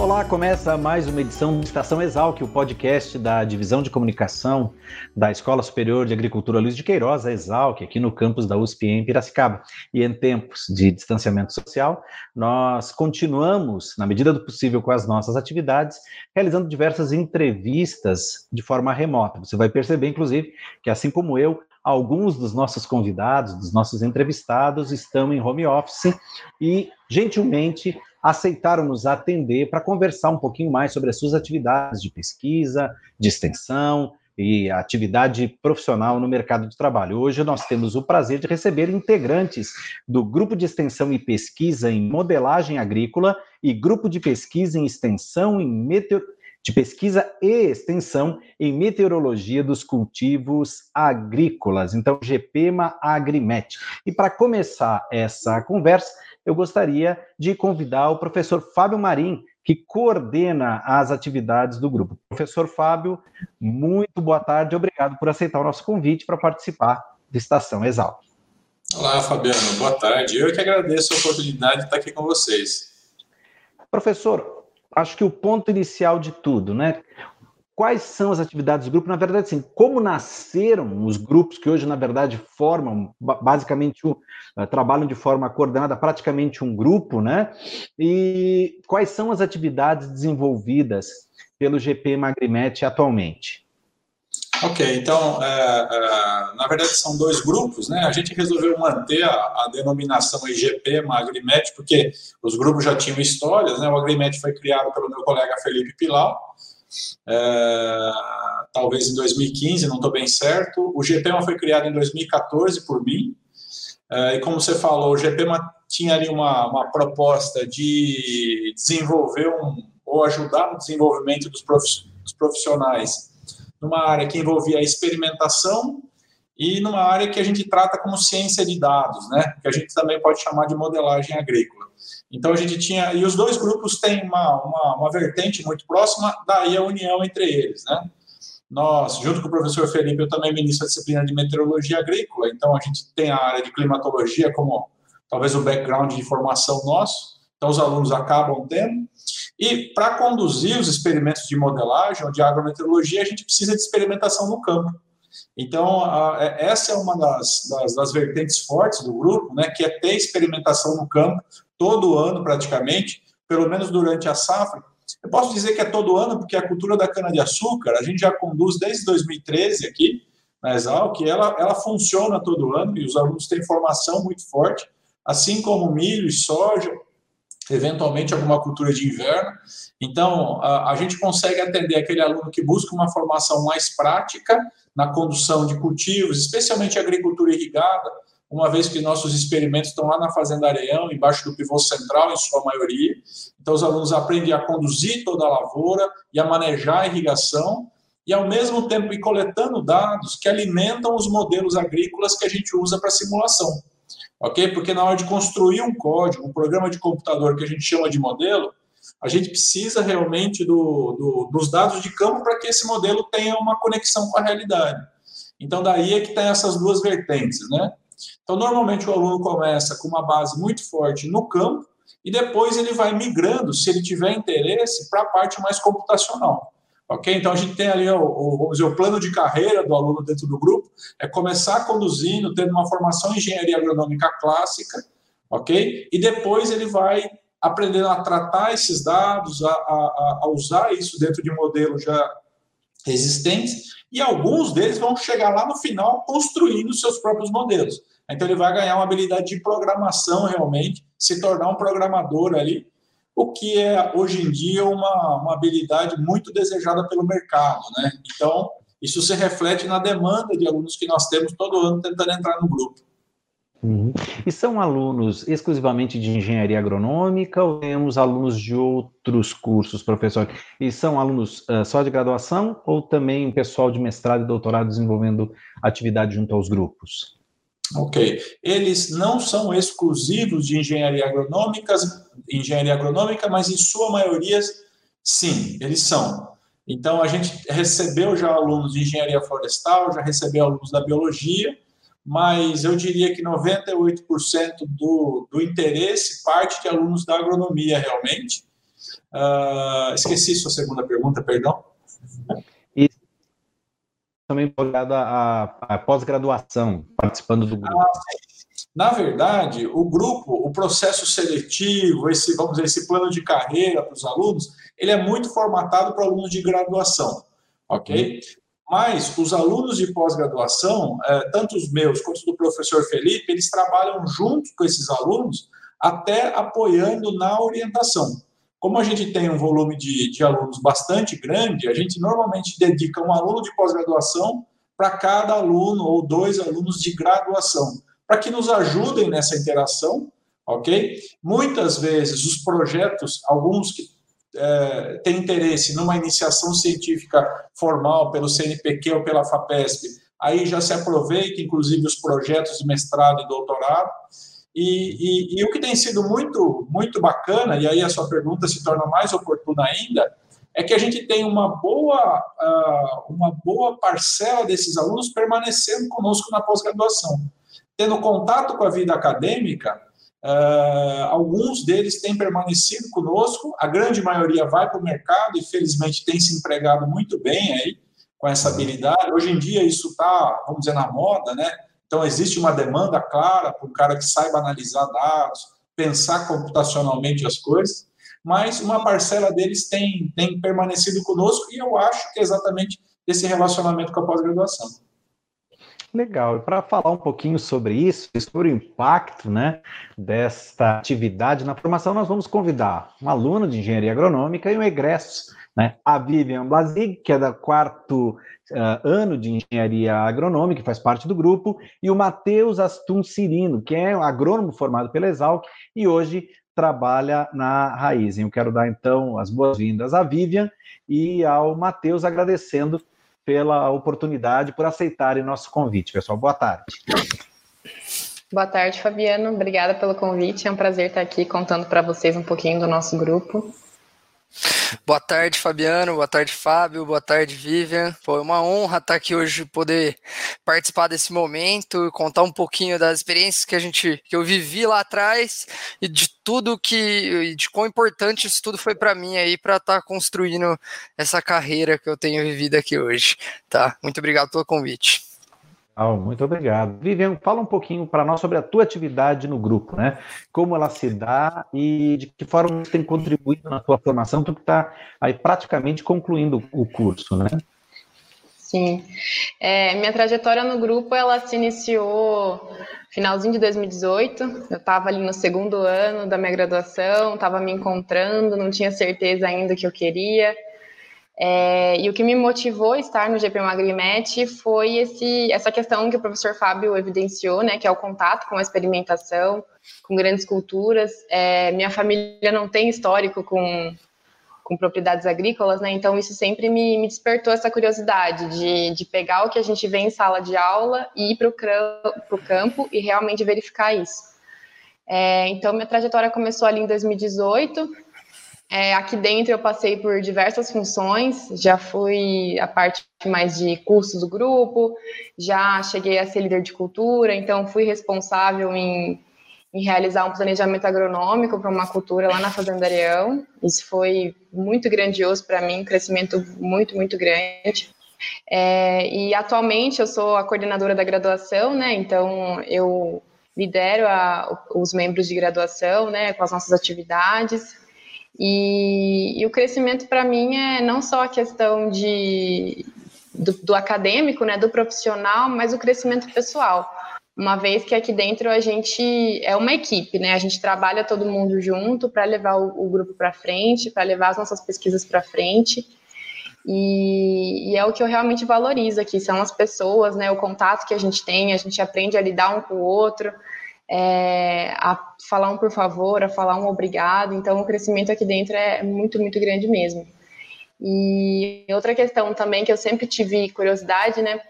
Olá, começa mais uma edição do Estação Exalc, o podcast da Divisão de Comunicação da Escola Superior de Agricultura Luiz de Queiroz, a Exalc, aqui no campus da USP em Piracicaba. E em tempos de distanciamento social, nós continuamos, na medida do possível, com as nossas atividades, realizando diversas entrevistas de forma remota. Você vai perceber, inclusive, que assim como eu, alguns dos nossos convidados, dos nossos entrevistados, estão em home office e, gentilmente, aceitaram nos atender para conversar um pouquinho mais sobre as suas atividades de pesquisa, de extensão e atividade profissional no mercado de trabalho. Hoje nós temos o prazer de receber integrantes do Grupo de Extensão e Pesquisa em Modelagem Agrícola e Grupo de Pesquisa em Extensão em Meteor de pesquisa e extensão em meteorologia dos cultivos agrícolas, então GPMA Agrimet. E para começar essa conversa, eu gostaria de convidar o professor Fábio Marim, que coordena as atividades do grupo. Professor Fábio, muito boa tarde, obrigado por aceitar o nosso convite para participar da Estação Exalc. Olá, Fabiano, boa tarde. Eu que agradeço a oportunidade de estar aqui com vocês. Professor, acho que o ponto inicial de tudo, né? quais são as atividades do grupo? Na verdade, assim, como nasceram os grupos que hoje, na verdade, formam basicamente uh, trabalham de forma coordenada, praticamente um grupo, né? E quais são as atividades desenvolvidas pelo GP Magrimet atualmente? Ok, então, é, é, na verdade são dois grupos, né? A gente resolveu manter a, a denominação IGP Magrimet, porque os grupos já tinham histórias, né? O Agrimet foi criado pelo meu colega Felipe Pilau, é, talvez em 2015, não estou bem certo. O GPMA foi criado em 2014 por mim, é, e como você falou, o GPMA tinha ali uma, uma proposta de desenvolver um, ou ajudar no desenvolvimento dos profissionais numa área que envolvia experimentação e numa área que a gente trata como ciência de dados, né? que a gente também pode chamar de modelagem agrícola. Então a gente tinha, e os dois grupos têm uma, uma, uma vertente muito próxima, daí a união entre eles, né? Nós, junto com o professor Felipe, eu também ministro a disciplina de meteorologia agrícola, então a gente tem a área de climatologia como talvez o background de formação nosso, então os alunos acabam tendo. E para conduzir os experimentos de modelagem ou de agrometeorologia, a gente precisa de experimentação no campo. Então, a, é, essa é uma das, das, das, vertentes fortes do grupo, né, que é ter experimentação no campo, todo ano praticamente, pelo menos durante a safra. Eu posso dizer que é todo ano, porque a cultura da cana-de-açúcar, a gente já conduz desde 2013 aqui, na Exalc, ela, ela funciona todo ano e os alunos têm formação muito forte, assim como milho e soja, eventualmente alguma cultura de inverno. Então, a, a, gente consegue atender aquele aluno que busca uma formação mais prática na condução de cultivos, especialmente agricultura irrigada, uma vez que nossos experimentos estão lá na Fazenda Areão, embaixo do pivô central, em sua maioria. Então, os alunos aprendem a conduzir toda a lavoura e a manejar a irrigação, e ao mesmo tempo ir coletando dados que alimentam os modelos agrícolas que a gente usa para simulação. Ok? Porque na hora de construir um código, um programa de computador que a gente chama de modelo, a gente precisa realmente do, do, dos dados de campo para que esse modelo tenha uma conexão com a realidade. Então, daí é que tem essas duas vertentes, né? Então, normalmente o aluno começa com uma base muito forte no campo e depois ele vai migrando, se ele tiver interesse, para a parte mais computacional. Ok? Então, a gente tem ali o, o, o plano de carreira do aluno dentro do grupo, é começar conduzindo, tendo uma formação em engenharia agronômica clássica, ok? E depois ele vai aprendendo a tratar esses dados, a, a, a usar isso dentro de modelos já existentes, e alguns deles vão chegar lá no final construindo seus próprios modelos. Então ele vai ganhar uma habilidade de programação realmente, se tornar um programador ali, o que é hoje em dia uma, uma habilidade muito desejada pelo mercado, né? Então isso se reflete na demanda de alunos que nós temos todo ano tentando entrar no grupo. Uhum. E são alunos exclusivamente de engenharia agronômica ou temos alunos de outros cursos, professor? E são alunos uh, só de graduação ou também pessoal de mestrado e doutorado desenvolvendo atividade junto aos grupos? Ok. Eles não são exclusivos de engenharia agronômica, engenharia agronômica, mas em sua maioria, sim, eles são. Então, a gente recebeu já alunos de engenharia florestal, já recebeu alunos da biologia, mas eu diria que 98% do, do interesse parte de alunos da agronomia, realmente. Uh, esqueci sua segunda pergunta, perdão. Também ligado à, pós-graduação, participando do grupo. Ah, na verdade, o grupo, o processo seletivo, esse, vamos dizer, esse plano de carreira para os alunos, ele é muito formatado para alunos de graduação, ok? Mas os alunos de pós-graduação, é, tanto os meus quanto do professor Felipe, eles trabalham junto com esses alunos, até apoiando na orientação. Como a gente tem um volume de, de alunos bastante grande, a gente normalmente dedica um aluno de pós-graduação para cada aluno ou dois alunos de graduação, para que nos ajudem nessa interação, ok? Muitas vezes os projetos, alguns que é, tem interesse numa iniciação científica formal pelo CNPq ou pela FAPESP, aí já se aproveita, inclusive, os projetos de mestrado e doutorado. E, e, e, o que tem sido muito, muito bacana, e aí a sua pergunta se torna mais oportuna ainda, é que a gente tem uma boa, uh, uma boa parcela desses alunos permanecendo conosco na pós-graduação. Tendo contato com a vida acadêmica, Uh, alguns deles têm permanecido conosco, a grande maioria vai para o mercado e felizmente tem se empregado muito bem aí com essa habilidade. Hoje em dia isso está, vamos dizer, na moda, né? Então existe uma demanda clara para um cara que saiba analisar dados, pensar computacionalmente as coisas, mas uma parcela deles tem, tem permanecido conosco e eu acho que é exatamente esse relacionamento com a pós-graduação. Legal. E para falar um pouquinho sobre isso, sobre o impacto né, desta atividade na formação, nós vamos convidar um aluno de engenharia agronômica e um egresso, né, a Vivian Blasig, que é da quarto uh, ano de engenharia agronômica, que faz parte do grupo, e o Matheus Astum Cirino, que é um agrônomo formado pela Exalc e hoje trabalha na Raiz. Eu quero dar então as boas-vindas à Vivian e ao Matheus, agradecendo pela oportunidade, por aceitarem nosso convite, pessoal. Boa tarde. Boa tarde, Fabiano. Obrigada pelo convite. É um prazer estar aqui contando para vocês um pouquinho do nosso grupo. Boa tarde, Fabiano. Boa tarde, Fábio. Boa tarde, Vivian. Foi é uma honra estar aqui hoje, poder participar desse momento e contar um pouquinho das experiências que a gente, que eu vivi lá atrás e de tudo que, de quão importante isso tudo foi para mim aí para estar tá construindo essa carreira que eu tenho vivido aqui hoje. Tá? Muito obrigado pelo convite. Muito obrigado. Vivian, fala um pouquinho para nós sobre a tua atividade no grupo, né? Como ela se dá e de que forma tem contribuído na tua formação, tu que está aí praticamente concluindo o curso, né? Sim. É, minha trajetória no grupo, ela se iniciou finalzinho de 2018. Eu estava ali no segundo ano da minha graduação, estava me encontrando, não tinha certeza ainda que eu queria. É, e o que me motivou a estar no GP Magrimet foi esse, essa questão que o professor Fábio evidenciou, né, que é o contato com a experimentação, com grandes culturas. É, minha família não tem histórico com, com propriedades agrícolas, né, então isso sempre me, me despertou essa curiosidade de, de pegar o que a gente vê em sala de aula e ir para o campo e realmente verificar isso. É, então, minha trajetória começou ali em 2018 é, aqui dentro eu passei por diversas funções, já fui a parte mais de cursos do grupo, já cheguei a ser líder de cultura, então fui responsável em, em realizar um planejamento agronômico para uma cultura lá na Fazenda Areão. Isso foi muito grandioso para mim, um crescimento muito, muito grande. É, e atualmente eu sou a coordenadora da graduação, né? Então eu lidero a, os membros de graduação, né, com as nossas atividades. E, e o crescimento para mim é não só a questão de, do, do, acadêmico, né, do profissional, mas o crescimento pessoal. Uma vez que aqui dentro a gente é uma equipe, né? A gente trabalha todo mundo junto para levar o, o grupo para frente, para levar as nossas pesquisas para frente. E, e, é o que eu realmente valorizo aqui, são as pessoas, né, o contato que a gente tem, a gente aprende a lidar um com o outro, é, a falar um por favor, a falar um obrigado. Então, o crescimento aqui dentro é muito, muito grande mesmo. E outra questão também que eu sempre tive curiosidade, né?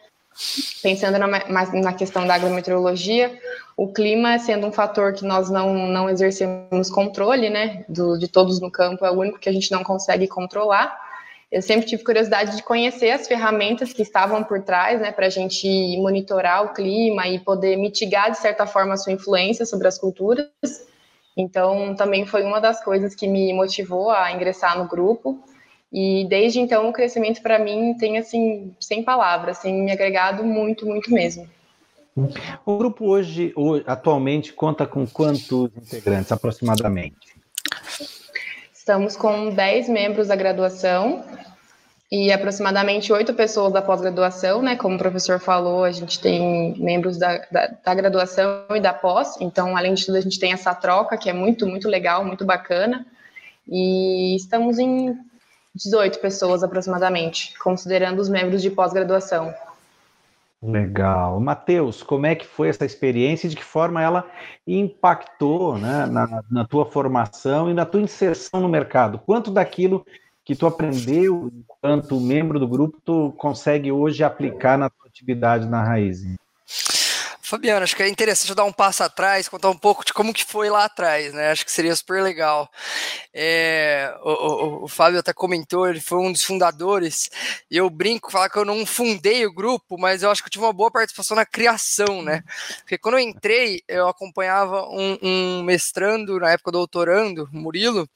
Pensando na, na questão da agrometeorologia, o clima sendo um fator que nós não, não exercemos controle, né? Do, de todos no campo, é o único que a gente não consegue controlar. Eu sempre tive curiosidade de conhecer as ferramentas que estavam por trás, né, para a gente monitorar o clima e poder mitigar, de certa forma, a sua influência sobre as culturas. Então, também foi uma das coisas que me motivou a ingressar no grupo. E desde então, o crescimento para mim tem, assim, sem palavras, tem me agregado muito, muito mesmo. O grupo hoje, atualmente, conta com quantos integrantes, aproximadamente? Estamos com 10 membros da graduação e aproximadamente oito pessoas da pós-graduação, né? Como o professor falou, a gente tem membros da, da, da, graduação e da pós, então, além de tudo, a gente tem essa troca que é muito, muito legal, muito bacana. E estamos em 18 pessoas aproximadamente, considerando os membros de pós-graduação. Legal. Matheus, como é que foi essa experiência e de que forma ela impactou né, na, na tua formação e na tua inserção no mercado? Quanto daquilo que tu aprendeu enquanto membro do grupo tu consegue hoje aplicar na tua atividade na Raiz? Fabiano, acho que é interessante dar um passo atrás, contar um pouco de como que foi lá atrás, né? Acho que seria super legal. É, o, o, o, Fábio até comentou, ele foi um dos fundadores, e eu brinco, falar que eu não fundei o grupo, mas eu acho que eu tive uma boa participação na criação, né? Porque quando eu entrei, eu acompanhava um, um mestrando, na época doutorando, Murilo,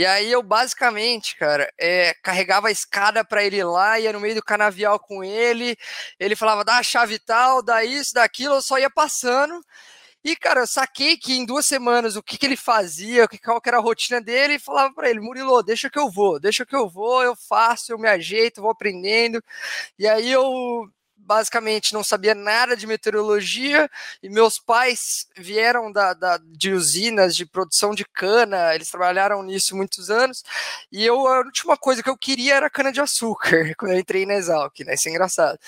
e aí eu basicamente, cara, é, carregava a escada para ele lá, ia no meio do canavial com ele, ele falava, dá a chave tal, dá isso, dá aquilo, eu só ia passando. E, cara, eu saquei que em duas semanas o que, que ele fazia, qual que era a rotina dele, e falava para ele, Murilo, deixa que eu vou, deixa que eu vou, eu faço, eu me ajeito, vou aprendendo. E aí eu basicamente não sabia nada de meteorologia e meus pais vieram da, da, de usinas de produção de cana, eles trabalharam nisso muitos anos e eu a última coisa que eu queria era cana de açúcar quando eu entrei na Exalc, né? Isso é engraçado.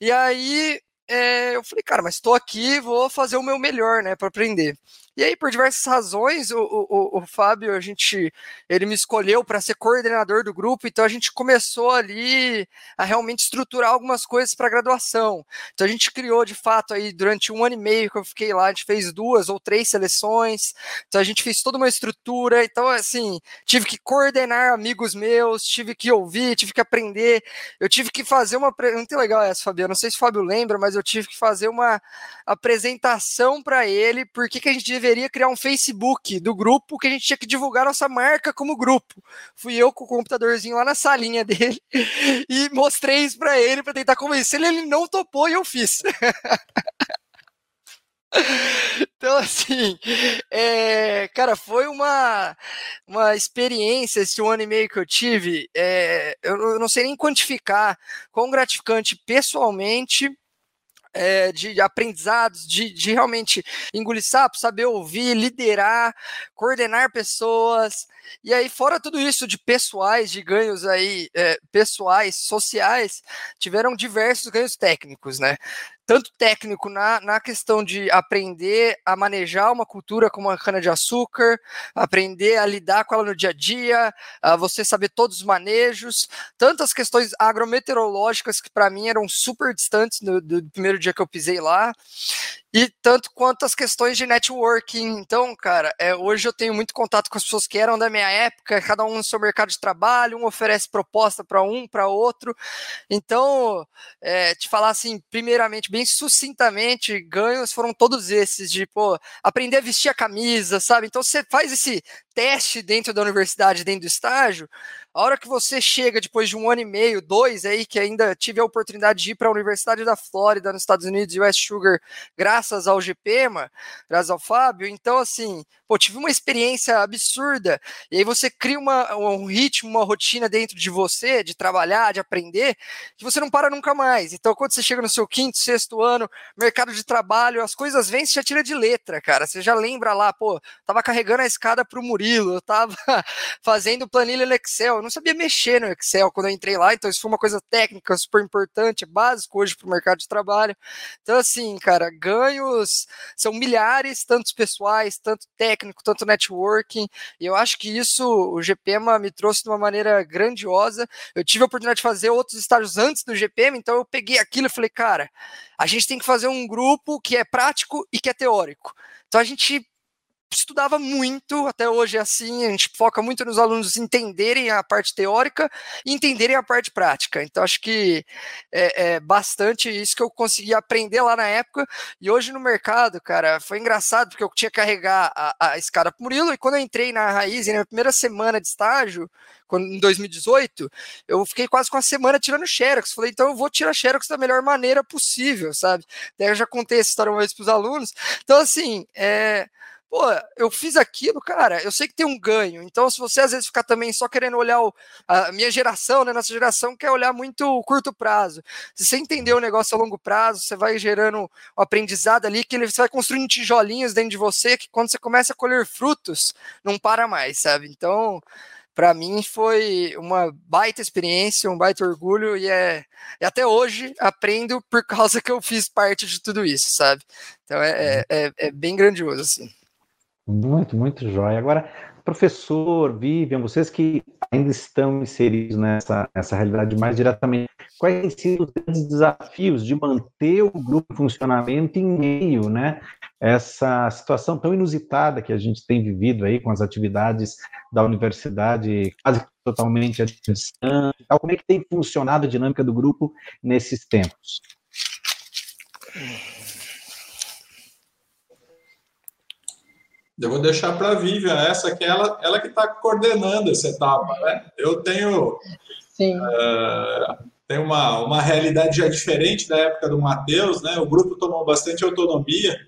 E aí é, eu falei, cara, mas estou aqui, vou fazer o meu melhor, né, para aprender. E aí, por diversas razões, o, o, o Fábio, a gente, ele me escolheu para ser coordenador do grupo, então a gente começou ali a realmente estruturar algumas coisas para graduação. Então a gente criou, de fato, aí durante um ano e meio que eu fiquei lá, a gente fez duas ou três seleções, então a gente fez toda uma estrutura, então assim, tive que coordenar amigos meus, tive que ouvir, tive que aprender, eu tive que fazer uma, muito legal essa, Fabiano, não sei se o Fábio lembra, mas eu tive que fazer uma apresentação para ele, por que a gente deveria criar um Facebook do grupo que a gente tinha que divulgar nossa marca como grupo. Fui eu com o computadorzinho lá na salinha dele e mostrei isso para ele para tentar convencer ele, ele não topou e eu fiz. Então, assim, é, cara, foi uma, uma experiência esse um ano e meio que eu tive. É, eu não sei nem quantificar quão gratificante pessoalmente é, de aprendizados, de, de realmente engolir sapo, saber ouvir, liderar, coordenar pessoas. E aí, fora tudo isso de pessoais, de ganhos aí, é, pessoais, sociais, tiveram diversos ganhos técnicos, né? Tanto técnico na, na questão de aprender a manejar uma cultura como a cana-de-açúcar, aprender a lidar com ela no dia a dia, a você saber todos os manejos, tantas questões agrometeorológicas que para mim eram super distantes do, do primeiro dia que eu pisei lá, e tanto quanto as questões de networking. Então, cara, é, hoje eu tenho muito contato com as pessoas que eram da minha época, cada um no seu mercado de trabalho, um oferece proposta para um, para outro. Então, é, te falar assim, primeiramente, bem sucintamente, ganhos foram todos esses, de pô, aprender a vestir a camisa, sabe? Então, você faz esse teste dentro da universidade, dentro do estágio, a hora que você chega depois de um ano e meio, dois aí, que ainda tive a oportunidade de ir para a Universidade da Flórida, nos Estados Unidos, West Sugar, graças ao GPMA, graças ao Fábio, então assim, pô, tive uma experiência absurda, e aí você cria uma, um ritmo, uma rotina dentro de você, de trabalhar, de aprender, que você não para nunca mais. Então, quando você chega no seu quinto, sexto ano, mercado de trabalho, as coisas vêm, você já tira de letra, cara, você já lembra lá, pô, tava carregando a escada para o Murilo, eu tava fazendo planilha no Excel, não sabia mexer no Excel quando eu entrei lá, então isso foi uma coisa técnica super importante, básico hoje para o mercado de trabalho. Então, assim, cara, ganho ganhos são milhares, tanto pessoais, tanto técnico, tanto networking, e eu acho que isso o GPMA me trouxe de uma maneira grandiosa. Eu tive a oportunidade de fazer outros estágios antes do GPM, então eu peguei aquilo e falei, cara, a gente tem que fazer um grupo que é prático e que é teórico. Então a gente estudava muito, até hoje é assim, a gente foca muito nos alunos entenderem a parte teórica e entenderem a parte prática. Então, acho que é, é, bastante isso que eu consegui aprender lá na época. E hoje no mercado, cara, foi engraçado, porque eu tinha que carregar a, a escada pro Murilo, e quando eu entrei na Raiz, na minha primeira semana de estágio, quando, em 2018, eu fiquei quase com uma semana tirando Xerox. Falei, então eu vou tirar Xerox da melhor maneira possível, sabe? Daí eu já contei essa história uma vez para os alunos. Então, assim, é, pô, eu fiz aquilo, cara, eu sei que tem um ganho. Então, se você às vezes ficar também só querendo olhar o, a minha geração, né, nossa geração quer olhar muito o curto prazo. Se você entender o negócio a longo prazo, você vai gerando um aprendizado ali que você vai construindo tijolinhos dentro de você que quando você começa a colher frutos, não para mais, sabe? Então, para mim foi uma baita experiência, um baita orgulho e é e até hoje aprendo por causa que eu fiz parte de tudo isso, sabe? Então é, é, é bem grandioso assim. Muito, muito jóia. Agora, professor, Vivian, vocês que ainda estão inseridos nessa, nessa realidade mais diretamente, quais têm sido os grandes desafios de manter o grupo em funcionamento em meio, né, essa situação tão inusitada que a gente tem vivido aí com as atividades da universidade quase totalmente à distância, como é que tem funcionado a dinâmica do grupo nesses tempos? Eu vou deixar para a Vivian essa, que é ela, ela que está coordenando essa etapa. Né? Eu tenho, uh, tenho uma, uma realidade já diferente da época do Matheus, né? o grupo tomou bastante autonomia,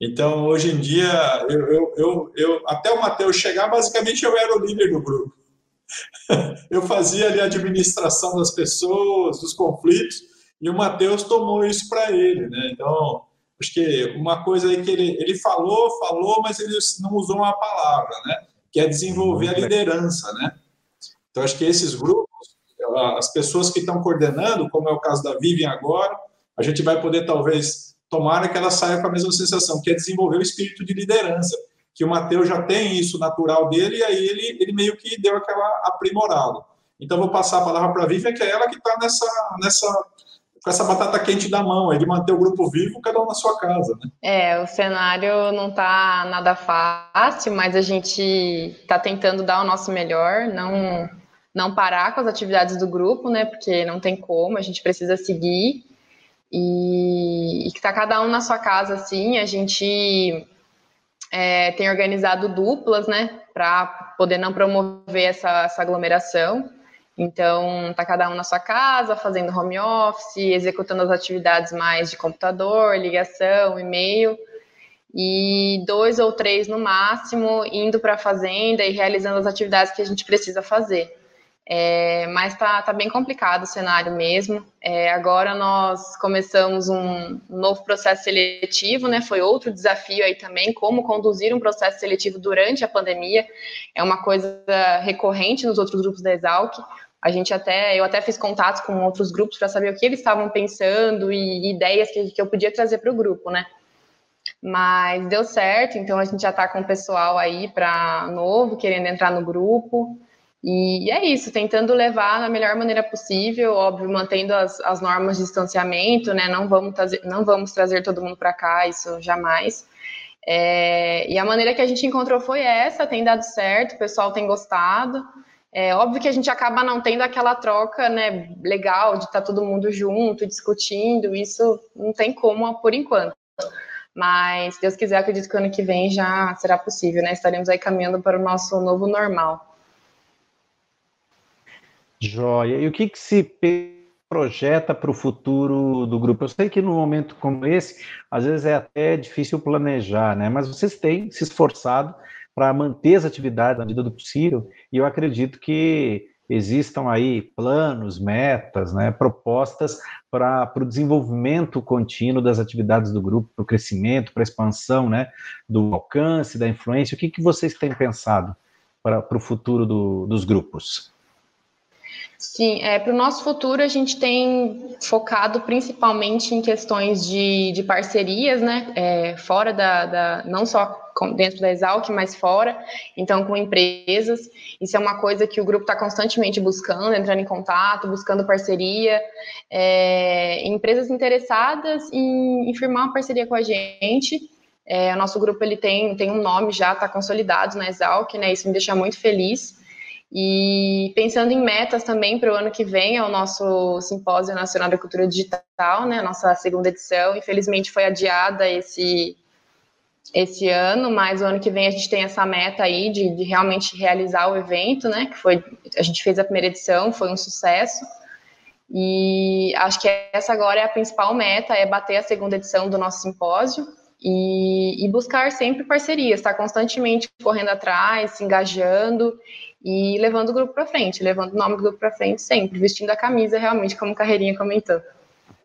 então hoje em dia, eu, eu, eu, eu até o Matheus chegar, basicamente eu era o líder do grupo. eu fazia ali a administração das pessoas, dos conflitos, e o Matheus tomou isso para ele. Né? Então, Acho que uma coisa aí que ele, ele falou, falou, mas ele não usou uma palavra, né? Que é desenvolver a liderança, né? Então, acho que esses grupos, as pessoas que estão coordenando, como é o caso da Vivian agora, a gente vai poder, talvez, tomara que ela saia com a mesma sensação, que é desenvolver o espírito de liderança, que o Mateus já tem isso natural dele, e aí ele, ele meio que deu aquela aprimorada. Então, vou passar a palavra para a Vivian, que é ela que está nessa, nessa com essa batata quente da mão, é de manter o grupo vivo, cada um na sua casa. Né? É, o cenário não está nada fácil, mas a gente está tentando dar o nosso melhor, não, não parar com as atividades do grupo, né? Porque não tem como, a gente precisa seguir. E, e que está cada um na sua casa, assim, a gente é, tem organizado duplas, né? Para poder não promover essa, essa aglomeração. Então, tá cada um na sua casa, fazendo home office, executando as atividades mais de computador, ligação, e-mail, e dois ou três no máximo indo para a fazenda e realizando as atividades que a gente precisa fazer. É, mas tá, tá bem complicado o cenário mesmo. É, agora nós começamos um novo processo seletivo, né? Foi outro desafio aí também, como conduzir um processo seletivo durante a pandemia. É uma coisa recorrente nos outros grupos da Exalc. A gente até, eu até fiz contatos com outros grupos para saber o que eles estavam pensando e ideias que, que eu podia trazer para o grupo, né? Mas deu certo, então a gente já está com o pessoal aí para novo, querendo entrar no grupo. E é isso, tentando levar da melhor maneira possível, óbvio, mantendo as, as normas de distanciamento, né? Não vamos trazer, não vamos trazer todo mundo para cá, isso jamais. É, e a maneira que a gente encontrou foi essa, tem dado certo, o pessoal tem gostado. É óbvio que a gente acaba não tendo aquela troca, né, legal de estar tá todo mundo junto, discutindo, isso não tem como por enquanto. Mas, se Deus quiser, acredito que ano que vem já será possível, né? Estaremos aí caminhando para o nosso novo normal. Joia. E o que, que se projeta para o futuro do grupo? Eu sei que num momento como esse, às vezes é até difícil planejar, né? Mas vocês têm se esforçado para manter as atividades na medida do possível, e eu acredito que existam aí planos, metas, né, propostas para o desenvolvimento contínuo das atividades do grupo, para o crescimento, para a expansão né, do alcance, da influência. O que, que vocês têm pensado para, o futuro do, dos grupos? Sim, é, para o nosso futuro a gente tem focado principalmente em questões de, de parcerias, né? É, fora da, da, não só dentro da Exalc, mas fora, então com empresas. Isso é uma coisa que o grupo está constantemente buscando, entrando em contato, buscando parceria. É, empresas interessadas em, em firmar uma parceria com a gente. É, o nosso grupo ele tem, tem um nome já, está consolidado na Exalc, né? Isso me deixa muito feliz. E pensando em metas também para o ano que vem, é o nosso Simpósio Nacional da Cultura Digital, né, a nossa segunda edição. Infelizmente foi adiada esse, esse ano, mas o ano que vem a gente tem essa meta aí de, de realmente realizar o evento, né, que foi, a gente fez a primeira edição, foi um sucesso. E acho que essa agora é a principal meta, é bater a segunda edição do nosso simpósio e, e buscar sempre parcerias, estar tá constantemente correndo atrás, se engajando e levando o grupo para frente, levando o nome do grupo para frente sempre, vestindo a camisa realmente, como Carreirinha comentou.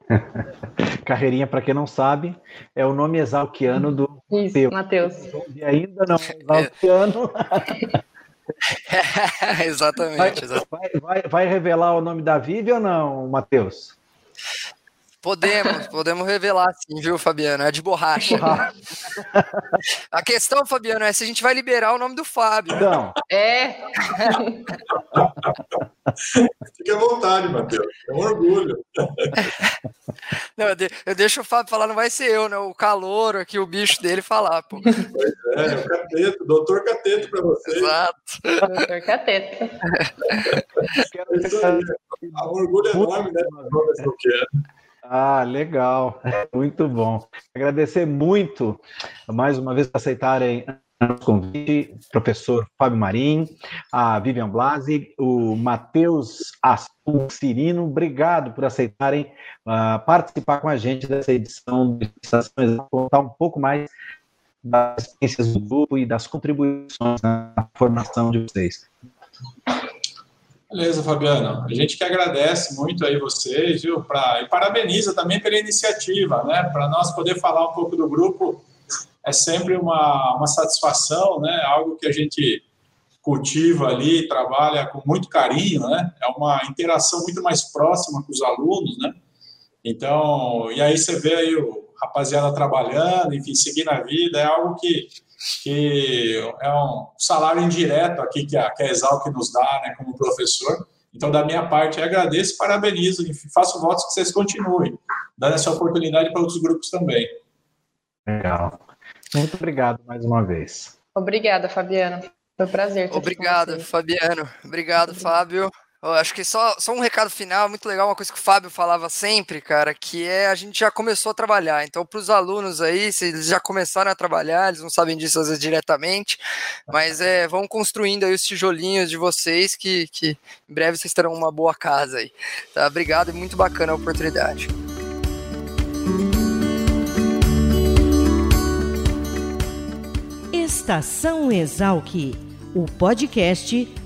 Carreirinha, para quem não sabe, é o nome exalquiano do Isso, Matheus. E ainda não, exalquiano. exatamente. Vai, vai, vai, revelar o nome da Vivi ou não, Matheus? Podemos, podemos revelar sim, viu, Fabiano? É de borracha. borracha. A questão, Fabiano, é se a gente vai liberar o nome do Fábio. Não. É. Fique à vontade, Matheus. É um orgulho. Não, eu deixo o Fábio falar, não vai ser eu, né? O calor aqui, o bicho dele falar, pô. Pois é, o cateto, doutor cateto para você. Exato. Doutor cateto. É um orgulho enorme, né? Que eu quero. Ah, legal, muito bom. Agradecer muito, mais uma vez, por aceitarem o convite, professor Fábio Marim, a Vivian Blasi, o Matheus Assun Cirino, obrigado por aceitarem uh, participar com a gente dessa edição do Estação contar um pouco mais das experiências do grupo e das contribuições na formação de vocês. Beleza, Fabiano. A gente que agradece muito aí vocês, viu? Pra, e parabeniza também pela iniciativa, né? Para nós poder falar um pouco do grupo é sempre uma, uma satisfação, né? Algo que a gente cultiva ali, trabalha com muito carinho, né? É uma interação muito mais próxima com os alunos, né? Então, e aí você vê aí o rapaziada trabalhando, enfim, seguindo a vida, é algo que que é um salário indireto aqui que a, que a Exalc nos dá, né, como professor. Então, da minha parte, agradeço e parabenizo e faço votos que vocês continuem, dando essa oportunidade para outros grupos também. Legal. Muito obrigado mais uma vez. Obrigada, Fabiana. Foi um prazer. Obrigado, Fabiano. Obrigado, Fábio. Eu acho que só, só um recado final, muito legal, uma coisa que o Fábio falava sempre, cara, que é a gente já começou a trabalhar. Então, para os alunos aí, se eles já começaram a trabalhar, eles não sabem disso às vezes diretamente, mas é, vão construindo aí os tijolinhos de vocês, que, que em breve vocês terão uma boa casa aí. Tá? Obrigado e muito bacana a oportunidade. Estação Exalc, o podcast